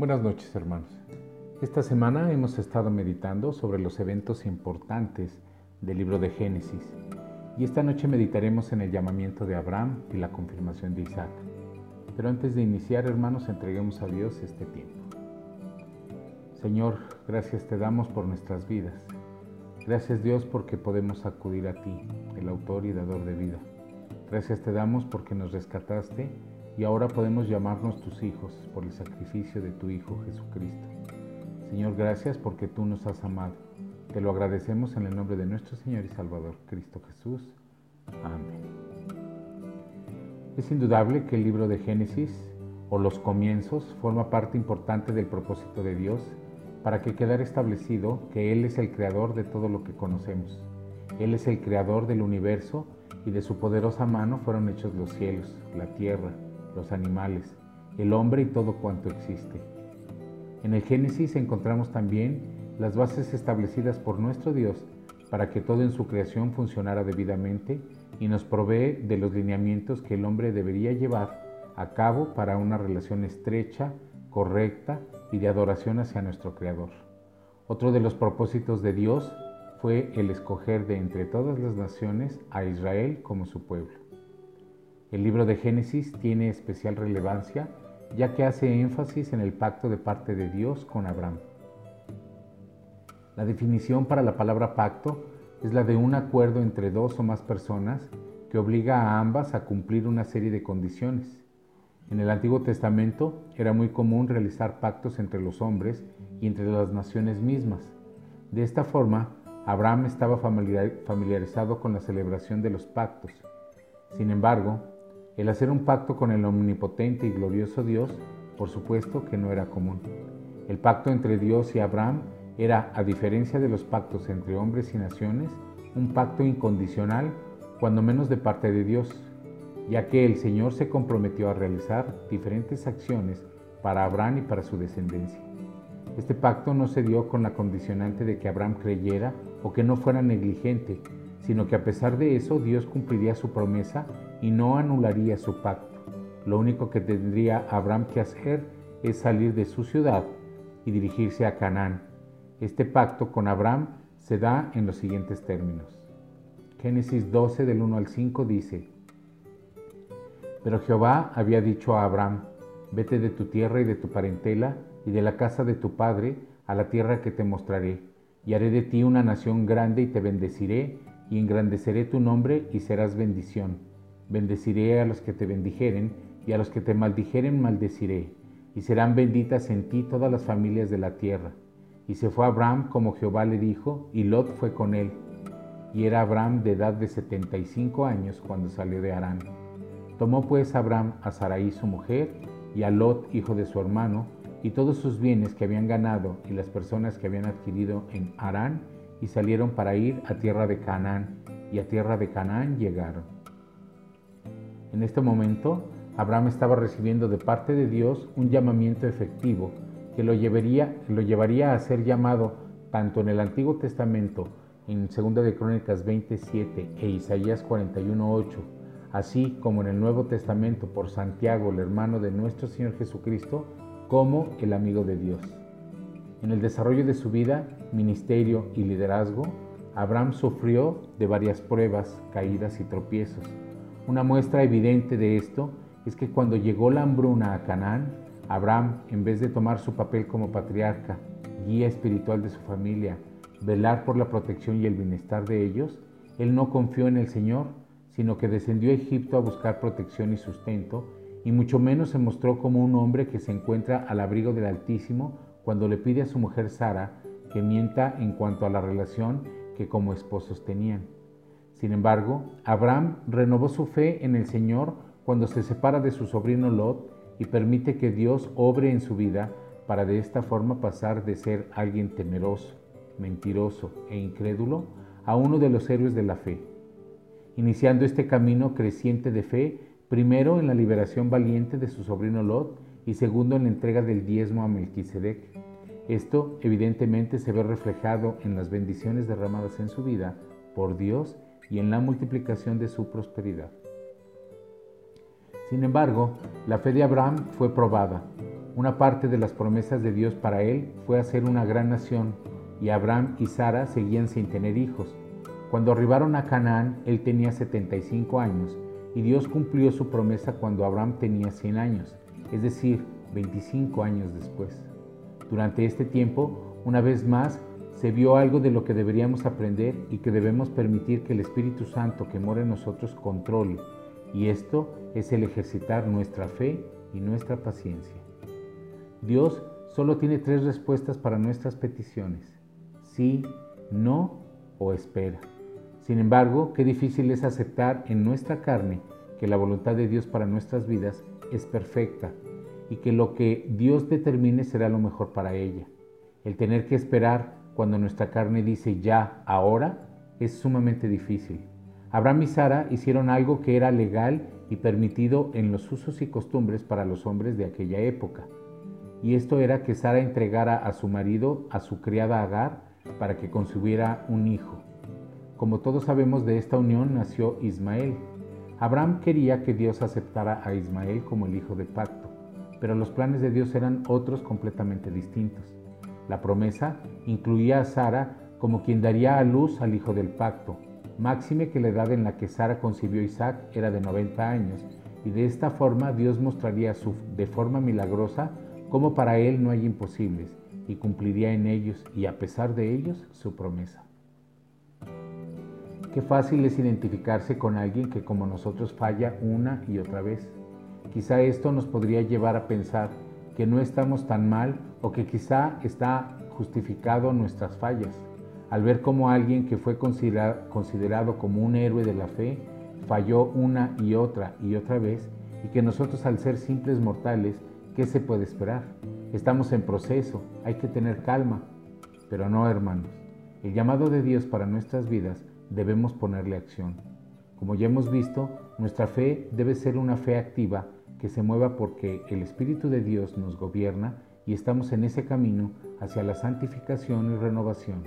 Buenas noches hermanos. Esta semana hemos estado meditando sobre los eventos importantes del libro de Génesis y esta noche meditaremos en el llamamiento de Abraham y la confirmación de Isaac. Pero antes de iniciar hermanos, entreguemos a Dios este tiempo. Señor, gracias te damos por nuestras vidas. Gracias Dios porque podemos acudir a ti, el autor y dador de vida. Gracias te damos porque nos rescataste y ahora podemos llamarnos tus hijos por el sacrificio de tu Hijo Jesucristo. Señor, gracias porque tú nos has amado. Te lo agradecemos en el nombre de nuestro Señor y Salvador, Cristo Jesús. Amén. Es indudable que el libro de Génesis o los comienzos forma parte importante del propósito de Dios para que quedara establecido que Él es el creador de todo lo que conocemos. Él es el creador del universo y de su poderosa mano fueron hechos los cielos, la tierra, los animales, el hombre y todo cuanto existe. En el Génesis encontramos también las bases establecidas por nuestro Dios para que todo en su creación funcionara debidamente y nos provee de los lineamientos que el hombre debería llevar a cabo para una relación estrecha, correcta y de adoración hacia nuestro Creador. Otro de los propósitos de Dios fue el escoger de entre todas las naciones a Israel como su pueblo. El libro de Génesis tiene especial relevancia ya que hace énfasis en el pacto de parte de Dios con Abraham. La definición para la palabra pacto es la de un acuerdo entre dos o más personas que obliga a ambas a cumplir una serie de condiciones. En el Antiguo Testamento era muy común realizar pactos entre los hombres y entre las naciones mismas. De esta forma, Abraham estaba familiarizado con la celebración de los pactos. Sin embargo, el hacer un pacto con el omnipotente y glorioso Dios, por supuesto que no era común. El pacto entre Dios y Abraham era, a diferencia de los pactos entre hombres y naciones, un pacto incondicional, cuando menos de parte de Dios, ya que el Señor se comprometió a realizar diferentes acciones para Abraham y para su descendencia. Este pacto no se dio con la condicionante de que Abraham creyera o que no fuera negligente, sino que a pesar de eso Dios cumpliría su promesa y no anularía su pacto. Lo único que tendría Abraham que hacer es salir de su ciudad y dirigirse a Canaán. Este pacto con Abraham se da en los siguientes términos. Génesis 12 del 1 al 5 dice, Pero Jehová había dicho a Abraham, vete de tu tierra y de tu parentela y de la casa de tu padre a la tierra que te mostraré, y haré de ti una nación grande y te bendeciré, y engrandeceré tu nombre y serás bendición Bendeciré a los que te bendijeren, y a los que te maldijeren maldeciré, y serán benditas en ti todas las familias de la tierra. Y se fue Abraham como Jehová le dijo, y Lot fue con él. Y era Abraham de edad de setenta y cinco años cuando salió de Harán. Tomó pues Abraham a Sarai su mujer, y a Lot, hijo de su hermano, y todos sus bienes que habían ganado y las personas que habían adquirido en Harán, y salieron para ir a tierra de Canaán, y a tierra de Canaán llegaron. En este momento, Abraham estaba recibiendo de parte de Dios un llamamiento efectivo que lo llevaría, a ser llamado tanto en el Antiguo Testamento, en 2 de Crónicas 27 e Isaías 41.8, así como en el Nuevo Testamento por Santiago, el hermano de nuestro Señor Jesucristo, como el amigo de Dios. En el desarrollo de su vida, ministerio y liderazgo, Abraham sufrió de varias pruebas, caídas y tropiezos una muestra evidente de esto es que cuando llegó la hambruna a Canaán, Abraham, en vez de tomar su papel como patriarca, guía espiritual de su familia, velar por la protección y el bienestar de ellos, él no confió en el Señor, sino que descendió a Egipto a buscar protección y sustento, y mucho menos se mostró como un hombre que se encuentra al abrigo del Altísimo cuando le pide a su mujer Sara que mienta en cuanto a la relación que como esposos tenían. Sin embargo, Abraham renovó su fe en el Señor cuando se separa de su sobrino Lot y permite que Dios obre en su vida para de esta forma pasar de ser alguien temeroso, mentiroso e incrédulo a uno de los héroes de la fe, iniciando este camino creciente de fe, primero en la liberación valiente de su sobrino Lot y segundo en la entrega del diezmo a Melquisedec. Esto evidentemente se ve reflejado en las bendiciones derramadas en su vida por Dios y en la multiplicación de su prosperidad. Sin embargo, la fe de Abraham fue probada. Una parte de las promesas de Dios para él fue hacer una gran nación, y Abraham y Sara seguían sin tener hijos. Cuando arribaron a Canaán, él tenía 75 años, y Dios cumplió su promesa cuando Abraham tenía 100 años, es decir, 25 años después. Durante este tiempo, una vez más, se vio algo de lo que deberíamos aprender y que debemos permitir que el Espíritu Santo que mora en nosotros controle, y esto es el ejercitar nuestra fe y nuestra paciencia. Dios solo tiene tres respuestas para nuestras peticiones, sí, no o espera. Sin embargo, qué difícil es aceptar en nuestra carne que la voluntad de Dios para nuestras vidas es perfecta y que lo que Dios determine será lo mejor para ella. El tener que esperar cuando nuestra carne dice ya, ahora, es sumamente difícil. Abraham y Sara hicieron algo que era legal y permitido en los usos y costumbres para los hombres de aquella época. Y esto era que Sara entregara a su marido, a su criada Agar, para que concibiera un hijo. Como todos sabemos, de esta unión nació Ismael. Abraham quería que Dios aceptara a Ismael como el hijo de pacto, pero los planes de Dios eran otros completamente distintos. La promesa incluía a Sara como quien daría a luz al hijo del pacto, máxime que la edad en la que Sara concibió a Isaac era de 90 años, y de esta forma Dios mostraría su, de forma milagrosa cómo para él no hay imposibles, y cumpliría en ellos y a pesar de ellos su promesa. Qué fácil es identificarse con alguien que como nosotros falla una y otra vez. Quizá esto nos podría llevar a pensar que no estamos tan mal o que quizá está justificado nuestras fallas, al ver cómo alguien que fue considerado como un héroe de la fe falló una y otra y otra vez y que nosotros al ser simples mortales, ¿qué se puede esperar? Estamos en proceso, hay que tener calma, pero no hermanos. El llamado de Dios para nuestras vidas debemos ponerle acción. Como ya hemos visto, nuestra fe debe ser una fe activa que se mueva porque el Espíritu de Dios nos gobierna y estamos en ese camino hacia la santificación y renovación.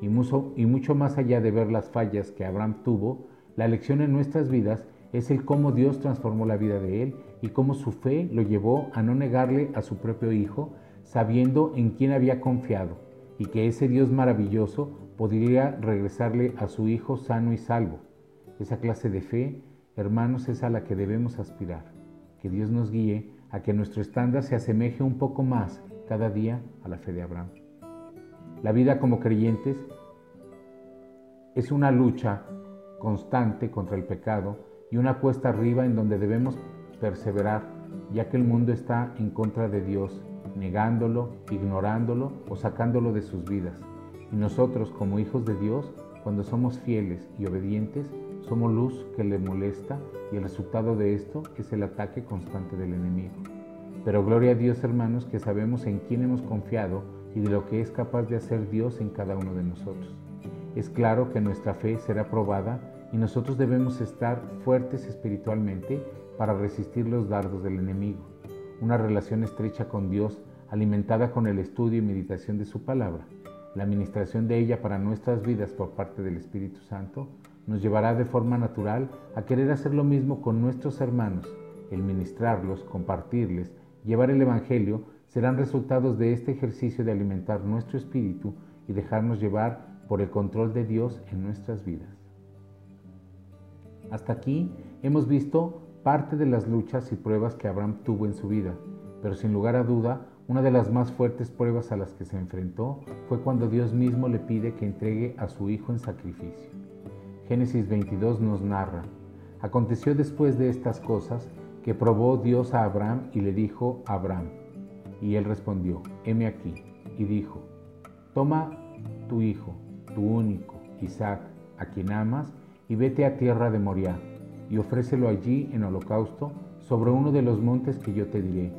Y mucho, más allá de ver las fallas que Abraham tuvo, la lección en nuestras vidas es el cómo Dios transformó la vida de él y cómo su fe lo llevó a no negarle a su propio hijo, sabiendo en quién había confiado y que ese Dios maravilloso podría regresarle a su hijo sano y salvo. Esa clase de fe, hermanos, es a la que debemos aspirar que Dios nos guíe a que nuestro estándar se asemeje un poco más cada día a la fe de Abraham. La vida como creyentes es una lucha constante contra el pecado y una cuesta arriba en donde debemos perseverar, ya que el mundo está en contra de Dios, negándolo, ignorándolo o sacándolo de sus vidas. Y nosotros como hijos de Dios, cuando somos fieles y obedientes, somos luz que le molesta y el resultado de esto es el ataque constante del enemigo. Pero gloria a Dios hermanos que sabemos en quién hemos confiado y de lo que es capaz de hacer Dios en cada uno de nosotros. Es claro que nuestra fe será probada y nosotros debemos estar fuertes espiritualmente para resistir los dardos del enemigo. Una relación estrecha con Dios alimentada con el estudio y meditación de su palabra, la administración de ella para nuestras vidas por parte del Espíritu Santo, nos llevará de forma natural a querer hacer lo mismo con nuestros hermanos. El ministrarlos, compartirles, llevar el Evangelio serán resultados de este ejercicio de alimentar nuestro espíritu y dejarnos llevar por el control de Dios en nuestras vidas. Hasta aquí hemos visto parte de las luchas y pruebas que Abraham tuvo en su vida, pero sin lugar a duda, una de las más fuertes pruebas a las que se enfrentó fue cuando Dios mismo le pide que entregue a su hijo en sacrificio. Génesis 22 nos narra, aconteció después de estas cosas que probó Dios a Abraham y le dijo Abraham, y él respondió, heme aquí, y dijo, toma tu hijo, tu único, Isaac, a quien amas, y vete a tierra de Moriah, y ofrécelo allí en holocausto sobre uno de los montes que yo te diré.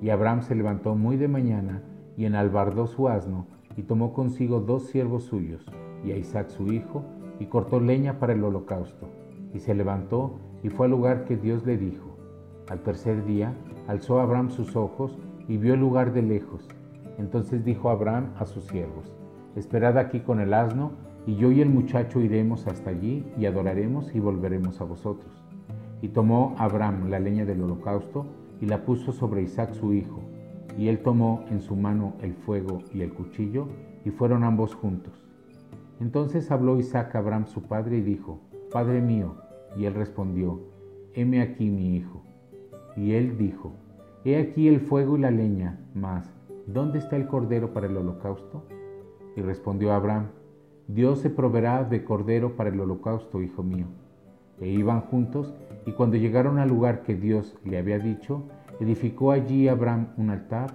Y Abraham se levantó muy de mañana y enalbardó su asno, y tomó consigo dos siervos suyos, y a Isaac su hijo, y cortó leña para el holocausto, y se levantó y fue al lugar que Dios le dijo. Al tercer día alzó Abraham sus ojos y vio el lugar de lejos. Entonces dijo Abraham a sus siervos, Esperad aquí con el asno, y yo y el muchacho iremos hasta allí y adoraremos y volveremos a vosotros. Y tomó Abraham la leña del holocausto y la puso sobre Isaac su hijo. Y él tomó en su mano el fuego y el cuchillo, y fueron ambos juntos. Entonces habló Isaac a Abraham su padre y dijo, Padre mío. Y él respondió, Heme aquí mi hijo. Y él dijo, He aquí el fuego y la leña, mas ¿dónde está el cordero para el holocausto? Y respondió Abraham, Dios se proveerá de cordero para el holocausto, hijo mío. E iban juntos, y cuando llegaron al lugar que Dios le había dicho, edificó allí Abraham un altar,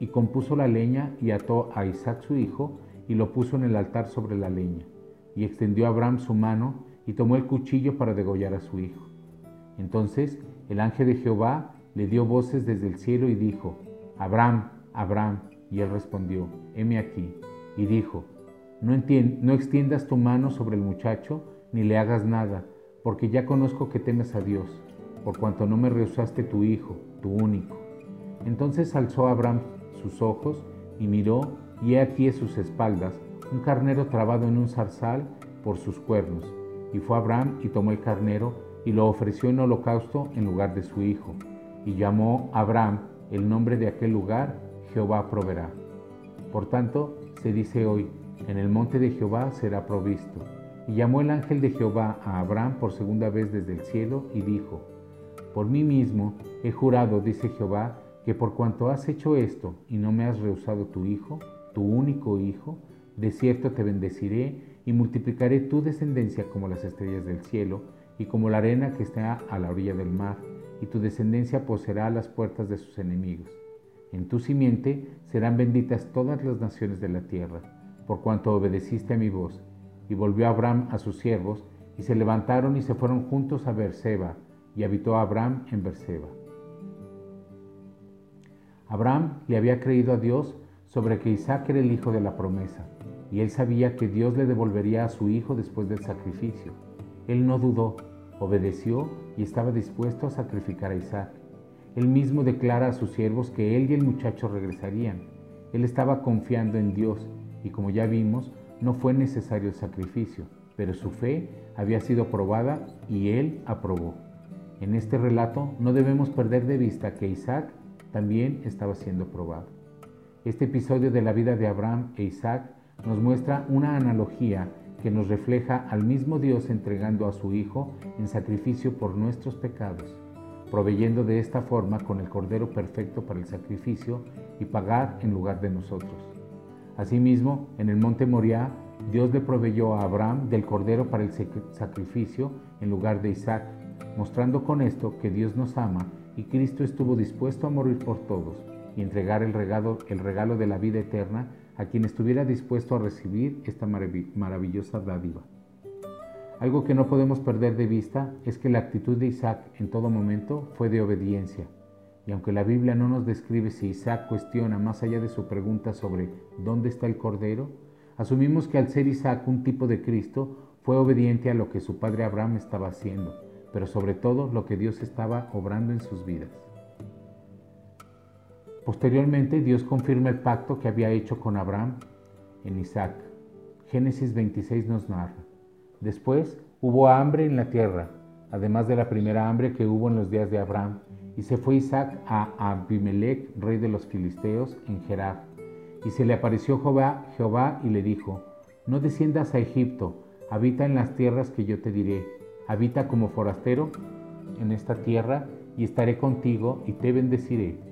y compuso la leña, y ató a Isaac su hijo, y lo puso en el altar sobre la leña. Y extendió Abraham su mano, y tomó el cuchillo para degollar a su hijo. Entonces el ángel de Jehová le dio voces desde el cielo y dijo, Abraham, Abraham. Y él respondió, heme aquí. Y dijo, no, no extiendas tu mano sobre el muchacho, ni le hagas nada, porque ya conozco que temes a Dios, por cuanto no me rehusaste tu hijo, tu único. Entonces alzó Abraham sus ojos y miró, y he aquí a sus espaldas un carnero trabado en un zarzal por sus cuernos. Y fue Abraham y tomó el carnero y lo ofreció en holocausto en lugar de su hijo. Y llamó Abraham el nombre de aquel lugar, Jehová proveerá. Por tanto, se dice hoy, en el monte de Jehová será provisto. Y llamó el ángel de Jehová a Abraham por segunda vez desde el cielo y dijo, Por mí mismo he jurado, dice Jehová, que por cuanto has hecho esto y no me has rehusado tu hijo, tu único hijo, de cierto te bendeciré y multiplicaré tu descendencia como las estrellas del cielo y como la arena que está a la orilla del mar, y tu descendencia poseerá las puertas de sus enemigos. En tu simiente serán benditas todas las naciones de la tierra, por cuanto obedeciste a mi voz. Y volvió Abraham a sus siervos, y se levantaron y se fueron juntos a Berseba, y habitó Abraham en Berseba. Abraham le había creído a Dios sobre que Isaac era el hijo de la promesa, y él sabía que Dios le devolvería a su hijo después del sacrificio. Él no dudó, obedeció y estaba dispuesto a sacrificar a Isaac. Él mismo declara a sus siervos que él y el muchacho regresarían. Él estaba confiando en Dios y como ya vimos, no fue necesario el sacrificio, pero su fe había sido probada y él aprobó. En este relato no debemos perder de vista que Isaac también estaba siendo probado. Este episodio de la vida de Abraham e Isaac nos muestra una analogía que nos refleja al mismo Dios entregando a su Hijo en sacrificio por nuestros pecados, proveyendo de esta forma con el Cordero perfecto para el sacrificio y pagar en lugar de nosotros. Asimismo, en el monte Moriah, Dios le proveyó a Abraham del Cordero para el sacrificio en lugar de Isaac, mostrando con esto que Dios nos ama y Cristo estuvo dispuesto a morir por todos y entregar el regalo, el regalo de la vida eterna a quien estuviera dispuesto a recibir esta maravillosa dádiva. Algo que no podemos perder de vista es que la actitud de Isaac en todo momento fue de obediencia. Y aunque la Biblia no nos describe si Isaac cuestiona más allá de su pregunta sobre ¿dónde está el Cordero? Asumimos que al ser Isaac un tipo de Cristo, fue obediente a lo que su padre Abraham estaba haciendo, pero sobre todo lo que Dios estaba obrando en sus vidas. Posteriormente, Dios confirma el pacto que había hecho con Abraham en Isaac. Génesis 26 nos narra. Después hubo hambre en la tierra, además de la primera hambre que hubo en los días de Abraham, y se fue Isaac a Abimelech, rey de los filisteos, en Gerar. Y se le apareció Jehová, y le dijo, No desciendas a Egipto, habita en las tierras que yo te diré, habita como forastero en esta tierra, y estaré contigo y te bendeciré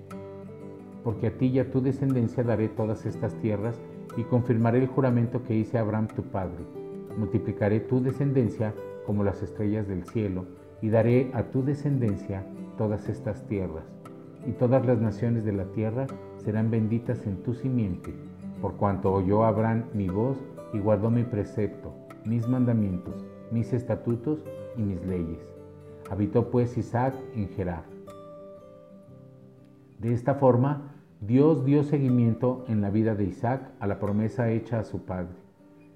porque a ti y a tu descendencia daré todas estas tierras y confirmaré el juramento que hice a Abraham tu padre. Multiplicaré tu descendencia como las estrellas del cielo y daré a tu descendencia todas estas tierras. Y todas las naciones de la tierra serán benditas en tu simiente, por cuanto oyó Abraham mi voz y guardó mi precepto, mis mandamientos, mis estatutos y mis leyes. Habitó pues Isaac en Gerar. De esta forma, Dios dio seguimiento en la vida de Isaac a la promesa hecha a su padre.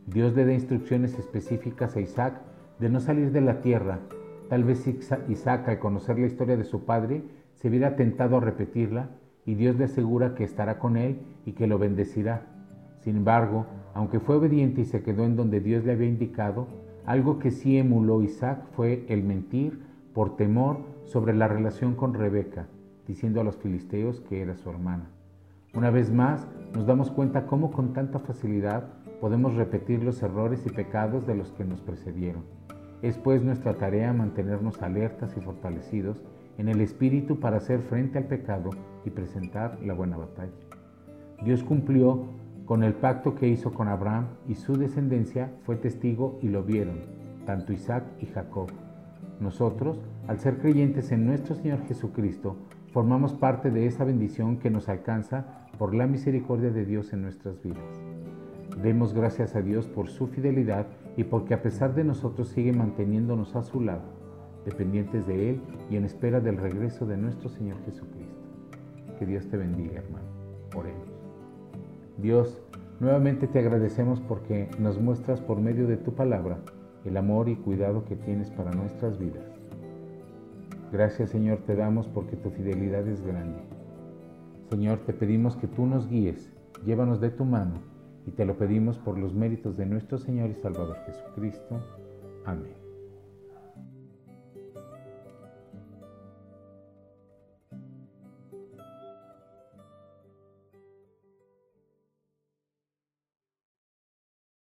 Dios le da instrucciones específicas a Isaac de no salir de la tierra. Tal vez Isaac, al conocer la historia de su padre, se viera tentado a repetirla y Dios le asegura que estará con él y que lo bendecirá. Sin embargo, aunque fue obediente y se quedó en donde Dios le había indicado, algo que sí emuló Isaac fue el mentir por temor sobre la relación con Rebeca diciendo a los filisteos que era su hermana. Una vez más, nos damos cuenta cómo con tanta facilidad podemos repetir los errores y pecados de los que nos precedieron. Es pues nuestra tarea mantenernos alertas y fortalecidos en el Espíritu para hacer frente al pecado y presentar la buena batalla. Dios cumplió con el pacto que hizo con Abraham y su descendencia fue testigo y lo vieron, tanto Isaac y Jacob. Nosotros, al ser creyentes en nuestro Señor Jesucristo, formamos parte de esa bendición que nos alcanza por la misericordia de Dios en nuestras vidas. Demos gracias a Dios por su fidelidad y porque a pesar de nosotros sigue manteniéndonos a su lado, dependientes de Él y en espera del regreso de nuestro Señor Jesucristo. Que Dios te bendiga, hermano. Oremos. Dios, nuevamente te agradecemos porque nos muestras por medio de tu palabra el amor y cuidado que tienes para nuestras vidas. Gracias Señor te damos porque tu fidelidad es grande. Señor, te pedimos que tú nos guíes, llévanos de tu mano y te lo pedimos por los méritos de nuestro Señor y Salvador Jesucristo. Amén.